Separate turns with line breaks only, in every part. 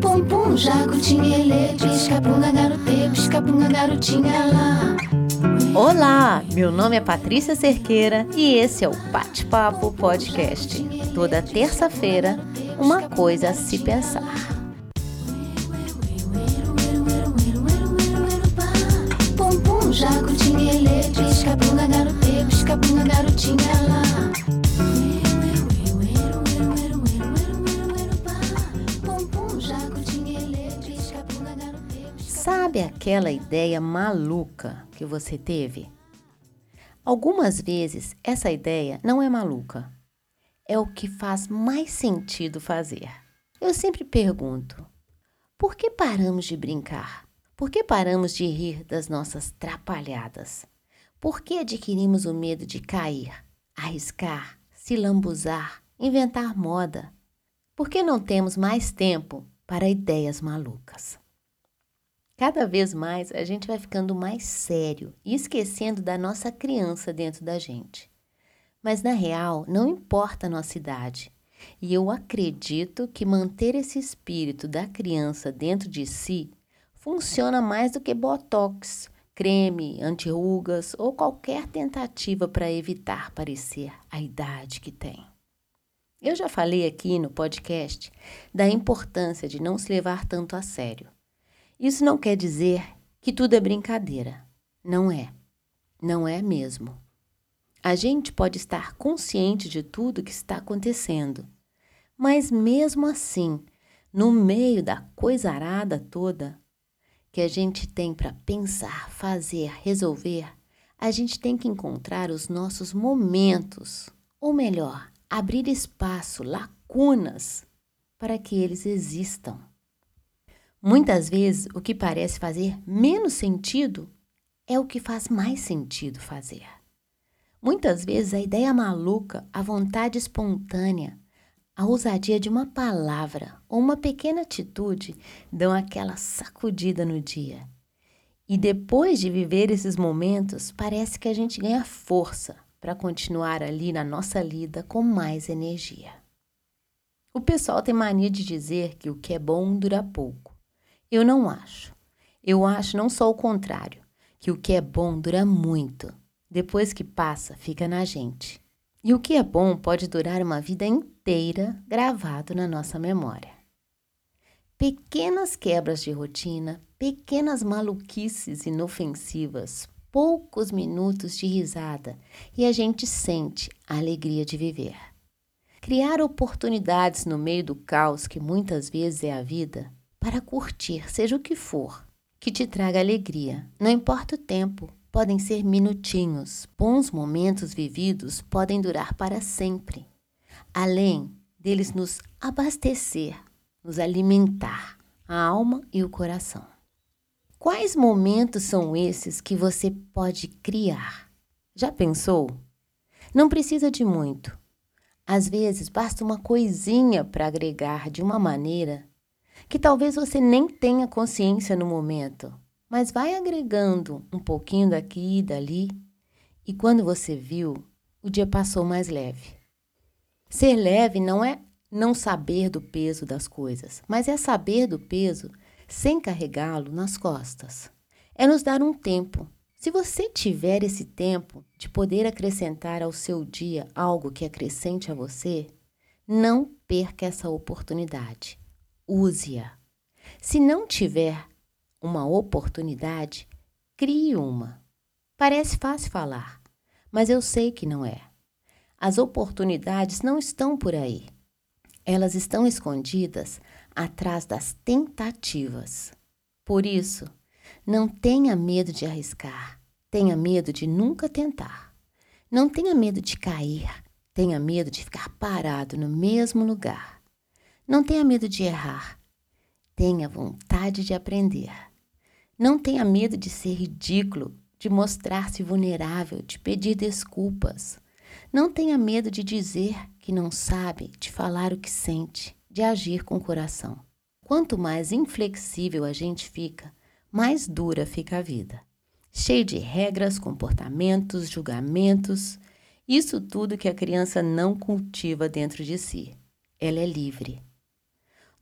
Pum pum, jacutinha, ele, pisca-punga, garote, pisca-punga, garotinha lá.
Olá, meu nome é Patrícia Cerqueira e esse é o Bate-Papo Podcast. Toda terça-feira, uma coisa a se pensar.
Pum pum, jacutinha, ele, pisca-punga, garote, pisca-punga, garotinha lá.
Sabe aquela ideia maluca que você teve? Algumas vezes essa ideia não é maluca, é o que faz mais sentido fazer. Eu sempre pergunto: por que paramos de brincar? Por que paramos de rir das nossas trapalhadas? Por que adquirimos o medo de cair, arriscar, se lambuzar, inventar moda? Por que não temos mais tempo para ideias malucas? Cada vez mais a gente vai ficando mais sério e esquecendo da nossa criança dentro da gente. Mas na real, não importa a nossa idade. E eu acredito que manter esse espírito da criança dentro de si funciona mais do que botox, creme, anti-rugas ou qualquer tentativa para evitar parecer a idade que tem. Eu já falei aqui no podcast da importância de não se levar tanto a sério. Isso não quer dizer que tudo é brincadeira. Não é. Não é mesmo. A gente pode estar consciente de tudo que está acontecendo, mas mesmo assim, no meio da coisa arada toda que a gente tem para pensar, fazer, resolver, a gente tem que encontrar os nossos momentos, ou melhor, abrir espaço, lacunas, para que eles existam. Muitas vezes, o que parece fazer menos sentido é o que faz mais sentido fazer. Muitas vezes, a ideia maluca, a vontade espontânea, a ousadia de uma palavra ou uma pequena atitude dão aquela sacudida no dia. E depois de viver esses momentos, parece que a gente ganha força para continuar ali na nossa lida com mais energia. O pessoal tem mania de dizer que o que é bom dura pouco. Eu não acho. Eu acho não só o contrário, que o que é bom dura muito. Depois que passa, fica na gente. E o que é bom pode durar uma vida inteira gravado na nossa memória. Pequenas quebras de rotina, pequenas maluquices inofensivas, poucos minutos de risada e a gente sente a alegria de viver. Criar oportunidades no meio do caos que muitas vezes é a vida para curtir, seja o que for, que te traga alegria, não importa o tempo, podem ser minutinhos. Bons momentos vividos podem durar para sempre. Além deles nos abastecer, nos alimentar a alma e o coração. Quais momentos são esses que você pode criar? Já pensou? Não precisa de muito. Às vezes basta uma coisinha para agregar de uma maneira que talvez você nem tenha consciência no momento, mas vai agregando um pouquinho daqui e dali, e quando você viu, o dia passou mais leve. Ser leve não é não saber do peso das coisas, mas é saber do peso sem carregá-lo nas costas. É nos dar um tempo. Se você tiver esse tempo de poder acrescentar ao seu dia algo que acrescente a você, não perca essa oportunidade. Use-a. Se não tiver uma oportunidade, crie uma. Parece fácil falar, mas eu sei que não é. As oportunidades não estão por aí. Elas estão escondidas atrás das tentativas. Por isso, não tenha medo de arriscar, tenha medo de nunca tentar. Não tenha medo de cair, tenha medo de ficar parado no mesmo lugar. Não tenha medo de errar, tenha vontade de aprender. Não tenha medo de ser ridículo, de mostrar-se vulnerável, de pedir desculpas. Não tenha medo de dizer que não sabe, de falar o que sente, de agir com o coração. Quanto mais inflexível a gente fica, mais dura fica a vida. Cheio de regras, comportamentos, julgamentos Isso tudo que a criança não cultiva dentro de si. Ela é livre.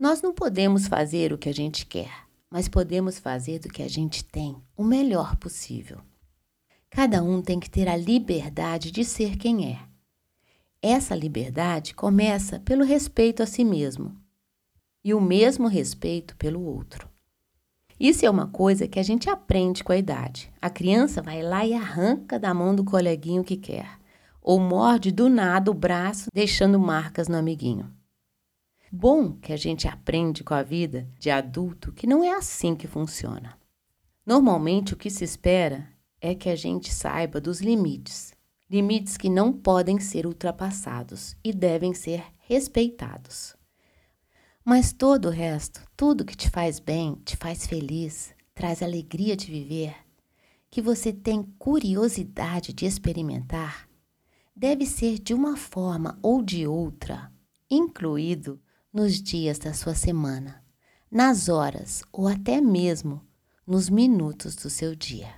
Nós não podemos fazer o que a gente quer, mas podemos fazer do que a gente tem o melhor possível. Cada um tem que ter a liberdade de ser quem é. Essa liberdade começa pelo respeito a si mesmo e o mesmo respeito pelo outro. Isso é uma coisa que a gente aprende com a idade. A criança vai lá e arranca da mão do coleguinho que quer, ou morde do nada o braço, deixando marcas no amiguinho. Bom que a gente aprende com a vida de adulto que não é assim que funciona. Normalmente o que se espera é que a gente saiba dos limites, limites que não podem ser ultrapassados e devem ser respeitados. Mas todo o resto, tudo que te faz bem, te faz feliz, traz alegria de viver, que você tem curiosidade de experimentar, deve ser de uma forma ou de outra incluído nos dias da sua semana, nas horas ou até mesmo nos minutos do seu dia.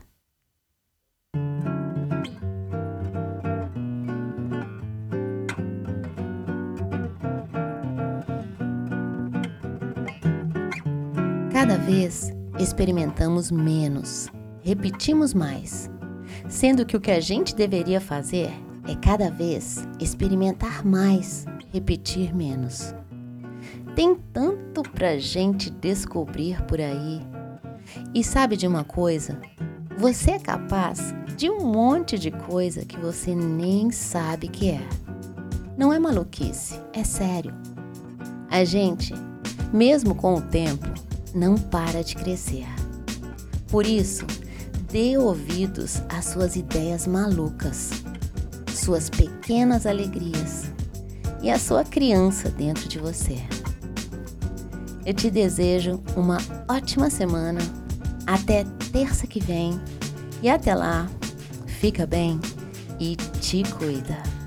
Cada vez experimentamos menos, repetimos mais, sendo que o que a gente deveria fazer é cada vez experimentar mais, repetir menos. Tem tanto pra gente descobrir por aí. E sabe de uma coisa? Você é capaz de um monte de coisa que você nem sabe que é. Não é maluquice, é sério. A gente, mesmo com o tempo, não para de crescer. Por isso, dê ouvidos às suas ideias malucas, suas pequenas alegrias e a sua criança dentro de você. Eu te desejo uma ótima semana. Até terça que vem. E até lá, fica bem e te cuida.